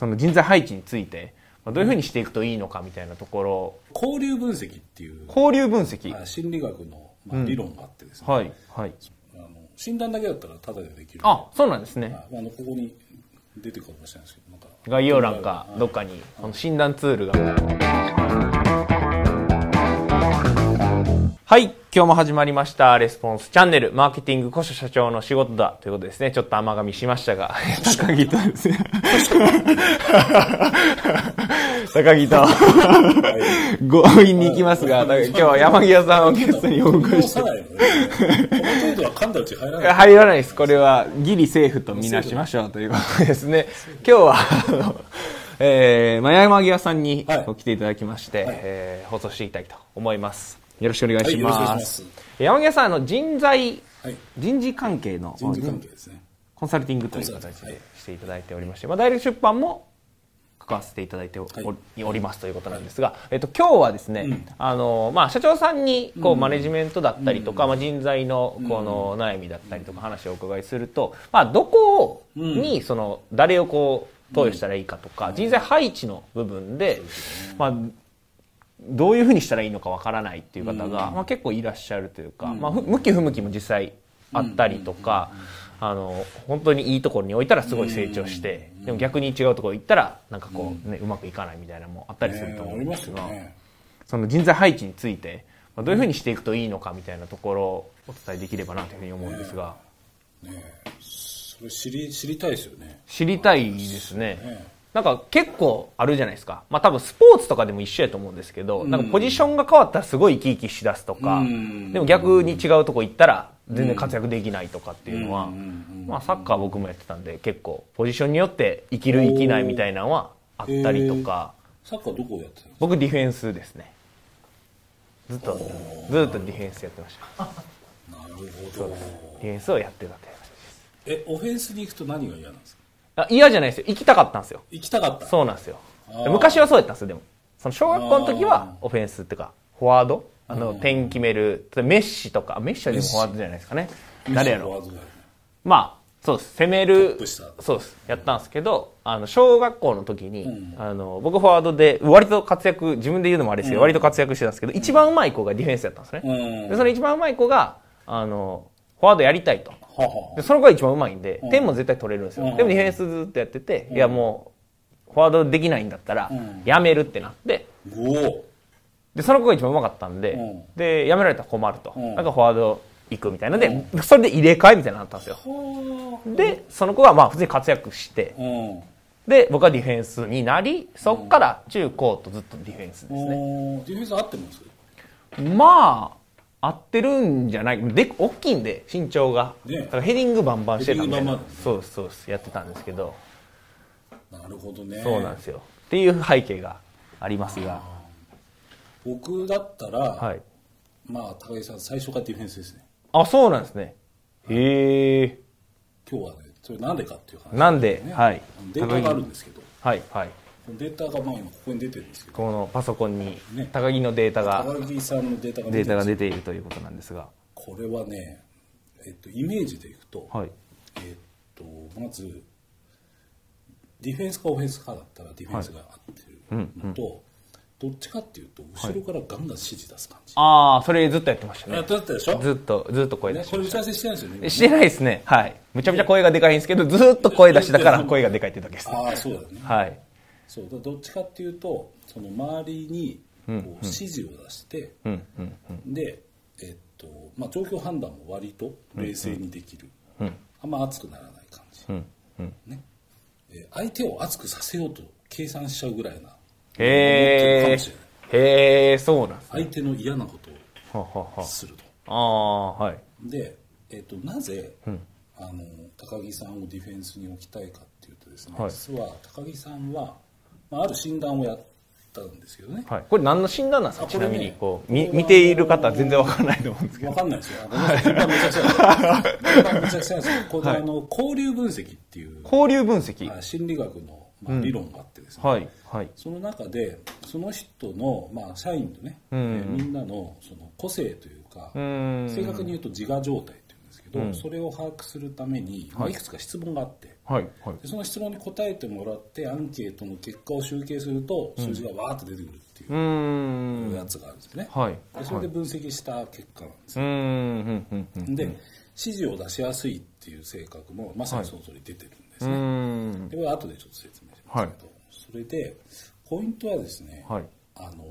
その人材配置について、まあどういうふうにしていくといいのかみたいなところ、交流分析っていう交流分析。あ心理学の、まあ、理論があってですね、はい、はい。あの診断だけだったらタダでできるあ、そうなんですね。ああのここに出てくるかもしれないですけどなんか概要欄かどっかに、この診断ツールが。はい。今日も始まりました。レスポンスチャンネル、マーケティング古書社長の仕事だということですね。ちょっと甘噛みしましたが、高木とですね。高木と強引に行きますが、今日は山際さんをゲストにお迎えして入らない入らないです。これはギリセーフとみなしましょうということですね。今日は、あの えー、まあ山際さんにはい来ていただきまして、えー放送していきたいと思います。よろしくお願いしま。す。す。山際さん、あの、人材、はい。人事関係の人事関係ですね。コンサルティングという形でしていただいておりまして、まあ、大学出版も関わせていただいてお,、はい。おりますということなんですが、えっと、今日はですね、あの、まあ、社長さんに、こう、マネジメントだったりとか、まあ、人材の、この、悩みだったりとか、話をお伺いすると、まあ、どこに、その、誰をこう、投与したらいいかとか、人材配置の部分で、まあ、どういうふうにしたらいいのかわからないっていう方が、まあ、結構いらっしゃるというか、まあ、ふ向き不向きも実際あったりとか、あの本当にいいところに置いたらすごい成長して、でも逆に違うところ行ったらなんかこう、ねうまくいかないみたいなのもあったりすると思う。んですすが、その人材配置について、まあ、どういうふうにしていくといいのかみたいなところをお伝えできればなというふうに思うんですが、ねえ。それ知り知りたいですよね。知りたいですね。ねなんか結構あるじゃないですか。まあ多分スポーツとかでも一緒やと思うんですけど、なんかポジションが変わったらすごい生き生きしだすとか、うん。でも逆に違うとこ行ったら全然活躍できないとかっていうのは、まあサッカー僕もやってたんで結構ポジションによって生きる生きないみたいなのはあったりとか、サッカーどこをやってたの僕ディフェンスですね。ずっと、ずっとディフェンスやってました。なるほど。ディフェンスをやってたという感じです。えオフェンスに行くと何が嫌なんですか？あ嫌じゃないですよ。行きたかったんですよ。行きたかったそうなんですよ。昔はそうやったんですよ、でも。その小学校の時はオフェンスっていうか、フォワード？あの、点決める。メッシとか、メッシはでもフォワードじゃないですかね。誰やろまあ、そうです。攻めトるそうです。やったんですけど、あの、小学校の時に、あの、僕フォワードで、割と活躍、自分で言うのもあれですけど、割と活躍してたんですけど、一番上手い子がディフェンスやったんですね。うんで、その一番上手い子が、あの、フォワードやりたいと。で、その子が一番上手いんで、点も絶対取れるんですよ。うん。でもディフェンスずっとやってて、いやもう、フォワードできないんだったらん、やめるってなって、で、その子が一番上手かったんで、うん。で、やめられたら困ると。ん。なんかフォワード行くみたいな。ので、それで入れ替えみたいになったんですよ。はで、その子がまあ普通に活躍して、うん。で、僕はディフェンスになり、そっから中高とずっとディフェンスですね。ディフェンス合ってます？まあ、合ってるんじゃない？で、大きいんで、身長が。ねだからヘディングバンバンしてたみたいなヘディングバンバン。そうです、そうです。やってたんですけど。なるほどねそうなんですよ。っていう背景がありますが。僕だったら、はい。まあ高木さん最初からディフェンスですねあ、そうなんですね。へえ。今日はねそれなんでかっていう話なんで、はい。データがあるんですけどはい、はい。データがまあ今ここに出てるんですけどこのパソコンにね高木のデータが、高木さんのデータがデータが出ているということなんですが。これはね、えっと、イメージでいくと、はい。えっとまずディフェンスかオフェンスかだったらディフェンスが合ってるのと、どっちかっていうと後ろからガンガン指示出す感じ、ああ、それずっとやってましたやねっ。てたでしょ？ずっと、ずっと声出ねしてましこれ打ち合わせしてないですよねた。してないですね。はい。むちゃむちゃ声がでかいんですけど、ずっと声出してたから声がでかいってだけです。ああそうだよねはい。そうだどっちかっていうとその周りにこう指示を出して、うん、うん、うん。で、えっとまあ、状況判断も割と冷静にできる、あんま熱くならない感じ、うん、うん。ねえー相手を熱くさせようと計算しちゃうぐらいなかへえもしれない。へえ、そうなんですね。相手の嫌なことはははをするとああ、はい。で、えっとなぜ、あの高木さんをディフェンスに置きたいかっていうとですね、はい実は高木さんは、まあ、ある診断をやったんですけどねはい。これ何の診断なんですか？ねちなみに、こう、み見ている方は全然わからないと思うんですけど。わかんないですよ。ごめちゃくちゃめちゃくちゃです これ、あの交流分析っていう交流分析。あ心理学の、まあ、理論があってですね、はい、はい。その中でその人の、まあ、社員のね、えーみんなのその個性というか。正確に言うと自我状態ですけど、うん。それを把握するために、まあいくつか質問があってはいはい。でその質問に答えてもらってアンケートの結果を集計すると数字がわーっと出てくるっていうやつがあるんですよね、はい。でそれで分析した結果なんですうーんうんうんうん。で指示を出しやすいっていう性格もまさにその通り出てるんですうね、ーん。でこれ後でちょっと説明しますけど、それでポイントはですね、はい。あの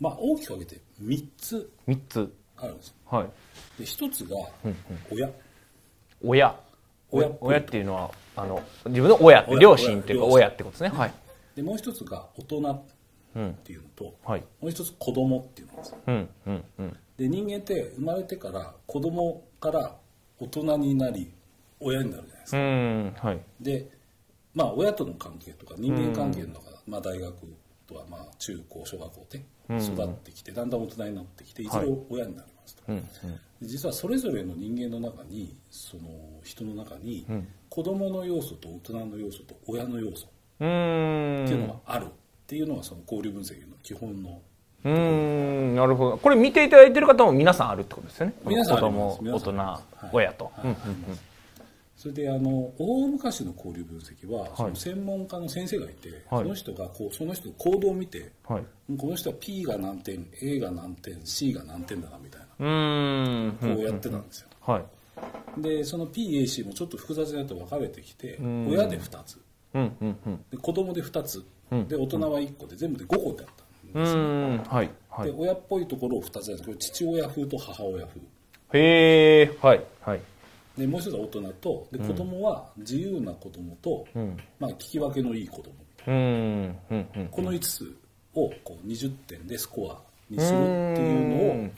まあ、大きく分けて3つ三つ。あるんですはいで1つが親、親。親親っていうのはあの自分の親って親両親っていうか親。親ってことですね。はい。でもう1つが大人っていうのと、はい。もう1つ子供っていうのですよ。うんうんうん。で人間って生まれてから子供から大人になり親になるじゃないですか、うーんはい。でまあ親との関係とか人間関係の中、まあ、大学とはまあ中高小学校で育ってきて、だんだん大人になってきてい。ずれ親になりますと、うんうん。で実はそれぞれの人間の中にその人の中に子供の要素と大人の要素と親の要素っていうのがあるっていうのがその交流分析の基本のうーんなるほど。これ見ていただいてる方も皆さんあるってことですよね。皆さんあ子供大人はい。親と。はい。それであの大昔の交流分析はその専門家の先生がいて、はい。その人がこうその人の行動を見てはい。この人は P が何点 A が何点 C が何点だなみたいなうーん。こうやってたんですよ、はい。でその PAC もちょっと複雑になって分かれてきて親で2つ。うんうんうん。で子供で2つ。で大人は1個で全部で5個だったうーん。はいはい。で親っぽいところを2つやるこれ父親風と母親風。へえはいはい。でもう一つは大人とで子供は自由な子供と、まあ、聞き分けのいい子供。みたいなうーんうんうん。この5つをこう20点でスコアにするっていうのを、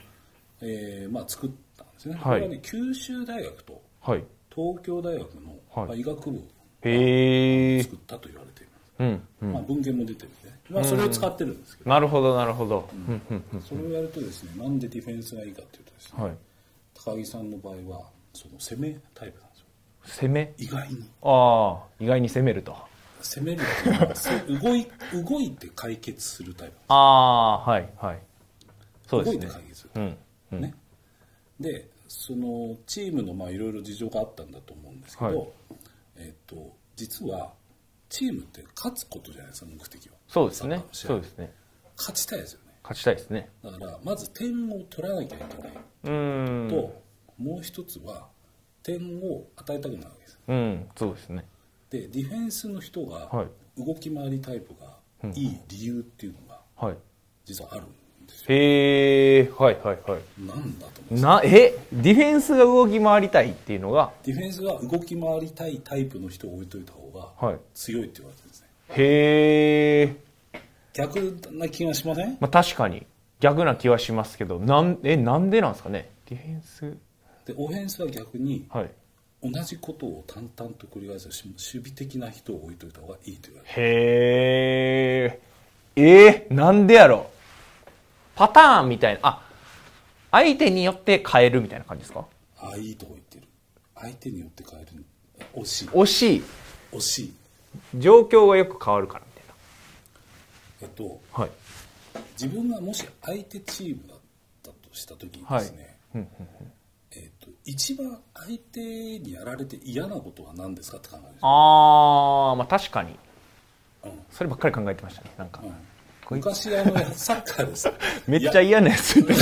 えーまあ、作ったんですね、はい。これはね九州大学とはい。東京大学の、はい。まあ、医学部を作ったと言われています、うんまあ、文献も出てるんで、まあ、それを使ってるんですけど、なるほどなるほど。うん。うんうんそれをやるとですねなんでディフェンスがいいかっていうとですね、はい。高木さんの場合はその攻めタイプなんですよ。攻め？意外に。ああ意外に攻めると。攻める 動い動いて解決するタイプああはいはい。そうで動いすねて解決する、うんうんね、でそのチームのまあいろいろ事情があったんだと思うんですけど、はい。えっと実はチームって勝つことじゃないですか目的は。そうですね。そうですね。勝ちたいですよね。勝ちたいですね。だからまず点を取らなきゃいけない。と、もう一つは点を与えたくないわけです。うんそうですね。でディフェンスの人がはい。動き回りタイプがいい理由っていうのがはい。実はあるんですよへえはいはいはい。なんだと思うなえ？ディフェンスが動き回りたいっていうのが？ディフェンスは動き回りたいタイプの人を置いといた方がはい。強いって言われてるんですね。へえ逆な気がしません？まあ確かに。逆な気はしますけどなんえなんでなんですかね？ディフェンス。でオフェンスは逆にはい。同じことを淡々と繰り返すし守備的な人を置いといた方がいいと言われてへええー、なんでやろパターンみたいな。あ相手によって変えるみたいな感じですか？るああいいとこ言ってる。相手によって変える惜しい。惜しい。惜しい。状況がよく変わるからみたいえっとなはい。自分がもし相手チームだったとした時にですね、えっと一番相手にやられて嫌なことは何ですかって考えるあーまあ確かに。うん。そればっかり考えてましたねなんか、うん昔あのサッカーです。めっちゃ嫌なやつ。それ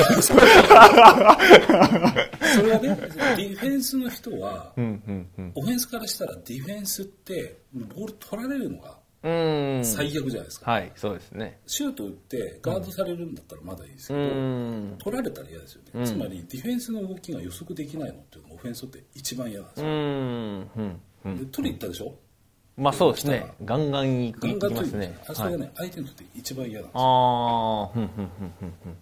はねディフェンスの人は、うんうんうん。オフェンスからしたらディフェンスってボール取られるのが最悪じゃないですか、はいそうですね。シュート打ってガードされるんだったらまだいいですけうど、取られたら嫌ですよね、つまりディフェンスの動きが予測できないのっていうのがオフェンスって一番嫌なんですよ、うーんうんうん。で取りに行ったでしょ？まあそうですねガンガン行くガンガン行きますねそれがね、相手にとって一番嫌なんですよああ、ふんふんふんふんふん。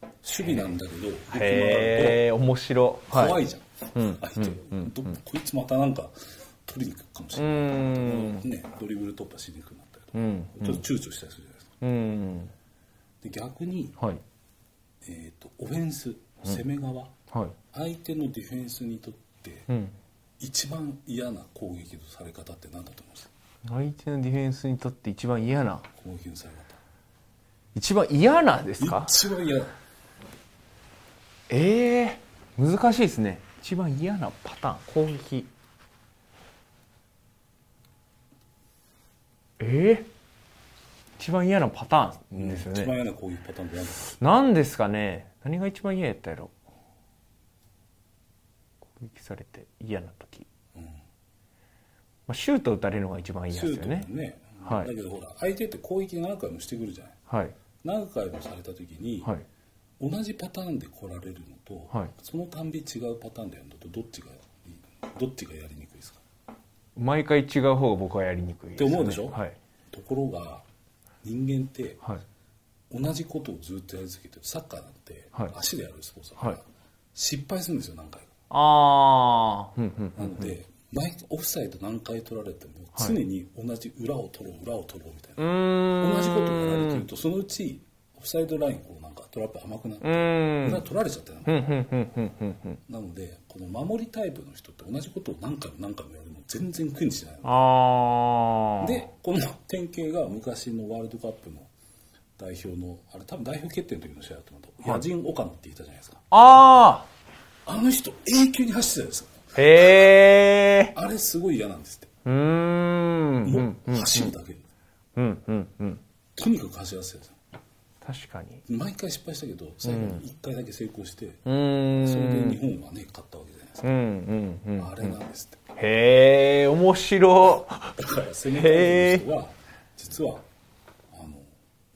守備なんだけどへえ、面白。と怖いじゃん、うん相手、どこいつまたなんか取りに行くかもしれない、うん。ね、ドリブル突破しにくくなったりとか、うん。ちょっと躊躇したりするじゃないですかうん。で逆に、はい。えー、とオフェンス攻め側、はい。相手のディフェンスにとってうん。一番嫌な攻撃のされ方って何だと思います？相手のディフェンスにとって一番嫌な？攻撃のされ一番嫌なです方か？一番嫌だええ難しいですね。一番嫌なパターン。攻撃。えー、一番嫌なパターンですよね、一番嫌な攻撃パターンって何ですかね。何が一番嫌やったやろ？攻撃されて嫌な時、うん。まあ、シュート打たれるのが一番嫌ですよね。もね、はい。だけどほら相手って攻撃何回もしてくるじゃない。はい。何回もされた時に、はい。同じパターンで来られるのと、はい。そのたんび違うパターンでやるのとどっちがいい？どっちがやりにくいですか？毎回違う方が僕はやりにくいね、って思うでしょ？はい。ところが人間ってはい。同じことをずっとやり続けてる。サッカーなんてはい。足でやるスポーツだから、はい。失敗するんですよ何回かああなので、毎オフサイド何回取られても常に同じ裏を取ろう裏を取ろうみたいうな、同じことをやられてるとそのうちオフサイドラインこうなんかトラップ甘くなって裏取られちゃってなのでこの守りタイプの人って同じことを何回も何回もやるの全然苦にしないでこの典型が昔のワールドカップの代表のあれ多分代表決定の時の試合だと思うと、ヤジン・オカノって言ったじゃないですか。ああの人永久に走ってたんですよ。あへえあれすごい嫌なんですって。うーんうもん。う走るだけ、うんうんうん。とにかく走らせてるんですよ。確かに。毎回失敗したけど最後に1回だけ成功して、うーん。それで日本はね勝ったわけじゃないですか、うんうんうん。あれなんですって。へえ面白だから攻めたい人は実はあの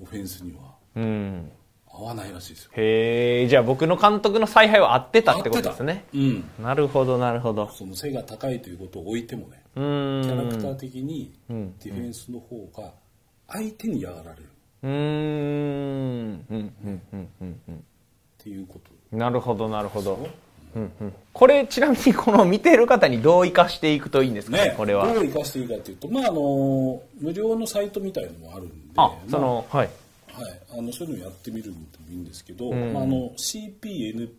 オフェンスにはうん合わないらしいですよ。へえじゃあ僕の監督の采配は合ってたってことですね。うん。なるほどなるほど。その背が高いということを置いてもねうーん。キャラクター的にディフェンスの方が相手に嫌がられる。っうーん。うんうんうんうん。うんていうこと。なるほどなるほど、う。んうん、これちなみにこの見てる方にどう生かしていくといいんですかねねこれは。どう生かしていいかというとまああの無料のサイトみたいのもあるんであそのはいまあはい、あのそういうのやってみるのもいいんですけど、まあ、あの CPNPAFCAC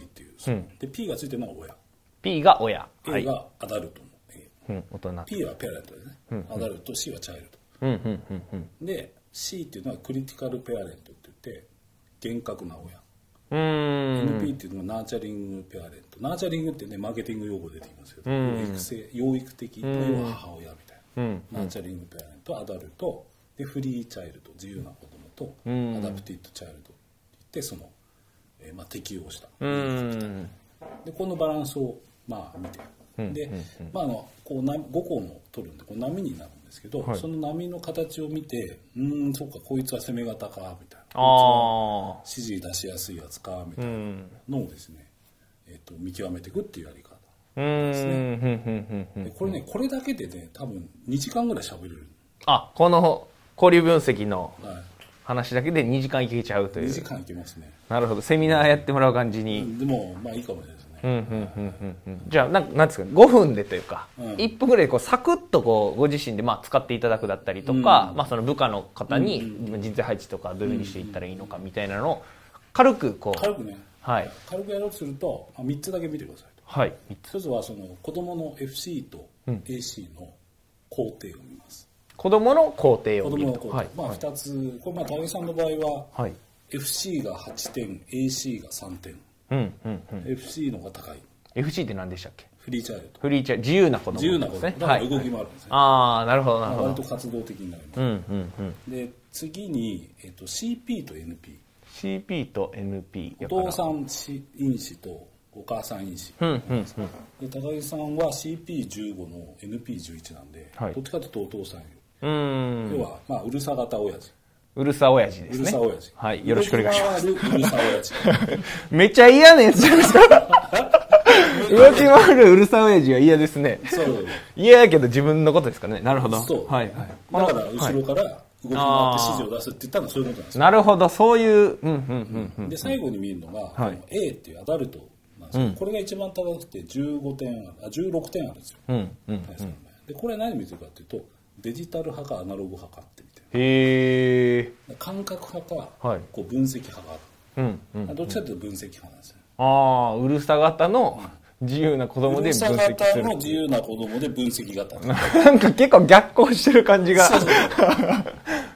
っていうその、で P がついてるのは親。P が親。は A い、がアダルトのうん、大人。P はペアレントですね、アダルト C はチャイルうんうんうんうん。ドで C っていうのはクリティカルペアレントって言って厳格な親、うーん。NP っていうのがナーチャリングペアレント。ナーチャリングってねマーケティング用語で出てきますけど、養育性養育的。要は母親みたいな、うん。 nurturing parent adult で free child 自由な子供と、 adapted child って言ってその、えーまあ、適応した、うーん。でこのバランスをまあ見て。で、まあ、あのこうな5個の取るんでこう波になるんですけど、はい。その波の形を見てうーんそうかこいつは攻め型かみたいな。指示出しやすいやつかみたいなうん。のをですね、えっと見極めていくっていうやり方。うーんふんふんふんふん。でこれねこれだけでね多分2時間ぐらい喋れる、あこの交流分析のは話だけで2時間いけちゃうとい、2いう時間いけますね。なるほど。セミナーやってもらう感じに、でもまあいいかもしれないですね、うんうんうんうんうん。じゃあなんなんですか5分でというか、うん。1分ぐらいでこうサクッとこうご自身でまあ使っていただくだったりとか、まあ、その部下の方に人材配置とかどういうふうにしていったらいいのかみたいなのを軽くこう、軽くね。はい。軽くやろうとすると、まあ、3つだけ見てくださいと。はい。一つはその子供の FC と AC の工程を見ます、子供の工程子を見る供の工程、とはい。まあ2つ。これまあ高木さんの場合ははい。FC が8点 AC が3点。うんうんうん。FC の方が高い。FC って何でしたっけ？フリーチャイルド。フリーチャー自由な子供自由なこと、ですねだから動きもあるんですね、ああなるほどなるほ割どと活動的になります、うんうんうん。で次に、えっと、CP と NP CP と NP お父さん因子とお母さん因子、うんうんうん。で高木さんは CP15 の NP11 なんで、はい。どっちかというとお父さんようーん。要は、まあ、うるさ型親父。うるさ親父ですね。うるさ親父。はいよろしくお願いします。うるさ親父。めっちゃ嫌なやつじゃないですか動き回るうるさ親父は嫌ですね。そう。嫌やけど自分のことですからね。なるほど。そう。はい。はいだから後ろから動き回って指示を出すって言ったのはそういうことなんですよ。なるほど。そういううんうんうんで最後に見るのが、はい。A っていうアダルトなんですけど、これが一番高くて15点あるあ16点あるんですよ、うんうん対戦の前でこれ何見てるかっていうとデジタル派かアナログ派かって見てる。へえ感覚派か、はい。こう分析派か、うんうんどっちかというと分析派なんですよ。ああうるさ型の自由な子供で分うるさ析型するの自由な子供で分析型。なんか結構逆行してる感じが。そうそう。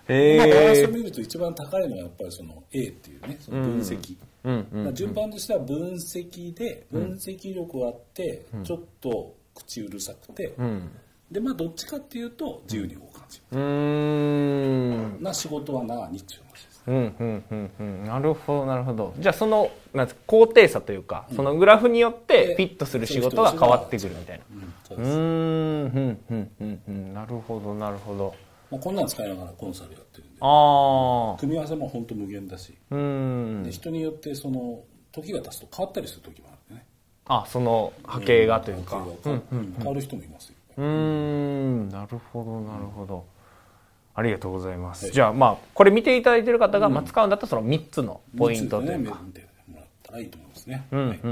そうまあバランへえスを見ると一番高いのはやっぱりその A っていうねその分析、順番としては分析で分析力があって、ちょっと口うるさくて、でまあどっちかっていうと自由に動かんしうん。な仕事はなにっちゅう話です。うんうんうんうん。なるほどなるほど。じゃあそのなん高低差というか、そのグラフによってフィットする仕事が変わってくるみたいな。うんうんうんうんうんなるほどなるほど。まあ、こんなん使いながらコンサルやってるんで。あ組み合わせも本当無限だし。うん。人によってその時が経つと変わったりする時もあるね。あその波形がというか、うん、変わる人もいますようん。なるほどなるほど、ありがとうございます、はい、じゃあまあこれ見ていただいてる方が、まあ、使うんだったらその3つのポイントというか、見てもらったらいいと思いますね、うんうんうんう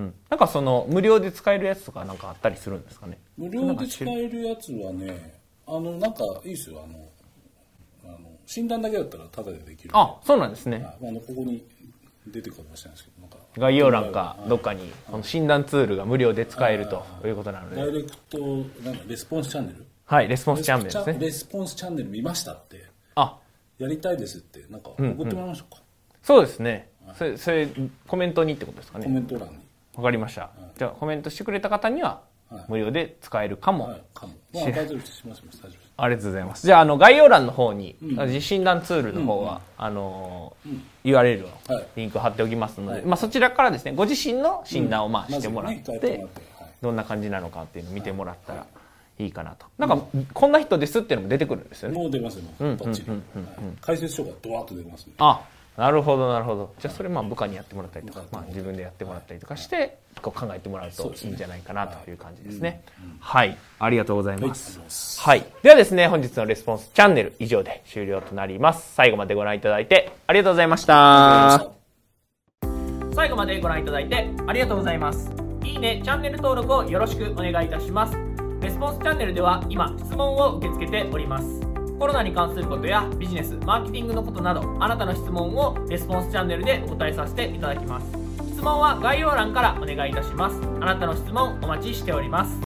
ん。なんかその無料で使えるやつとかなんかあったりするんですかね？無料で使えるやつはねあのなんかいいですよ。あのあの診断だけだったらタダでできるあそうなんですね。あのここに出てくるかもしれないですけど概要欄かどっかにこの診断ツールが無料で使えるということなので。ダイレクトなんかレスポンスチャンネル？はいレスポンスチャンネルですね。レスポンスチャンネル見ましたって。あ。やりたいですってなんか送ってもらいましょうか、うんうん、そうですね、それそれコメントにってことですかね。コメント欄に。わかりました、じゃあコメントしてくれた方には無料で使えるかも。はい、かも。まあ、大丈夫です。します、大丈夫です。ありがとうございます。じゃあ、あの、概要欄の方に、うん、診断ツールの方は、うん、あの、うん、URL をリンク貼っておきますので、はい、まあ、そちらからですね、ご自身の診断をまあしてもらって、うんね、どんな感じなのかっていうのを見てもらったら、いいかなと。なんか、こんな人ですっていうのも出てくるんですよね。もう出ますよ、もう。バッチリ。解説書がドワッと出ますね。あ、なるほどなるほど。じゃあそれまあ部下にやってもらったりとか、まあ、自分でやってもらったりとかしてこう考えてもらうといいんじゃないかなとい。う感じですね。はい。ありがとうございます。はいではですね本日のレスポンスチャンネル以上で終了となります。最後までご覧いただいてありがとうございました。最後までご覧いただいてありがとうございます。いいねチャンネル登録をよろしくお願いいたします。レスポンスチャンネルでは今質問を受け付けておりますコロナに関することやビジネス、マーケティングのことなど、あなたの質問をレスポンスチャンネルでお答えさせていただきます。質問は概要欄からお願いいたします。あなたの質問お待ちしております。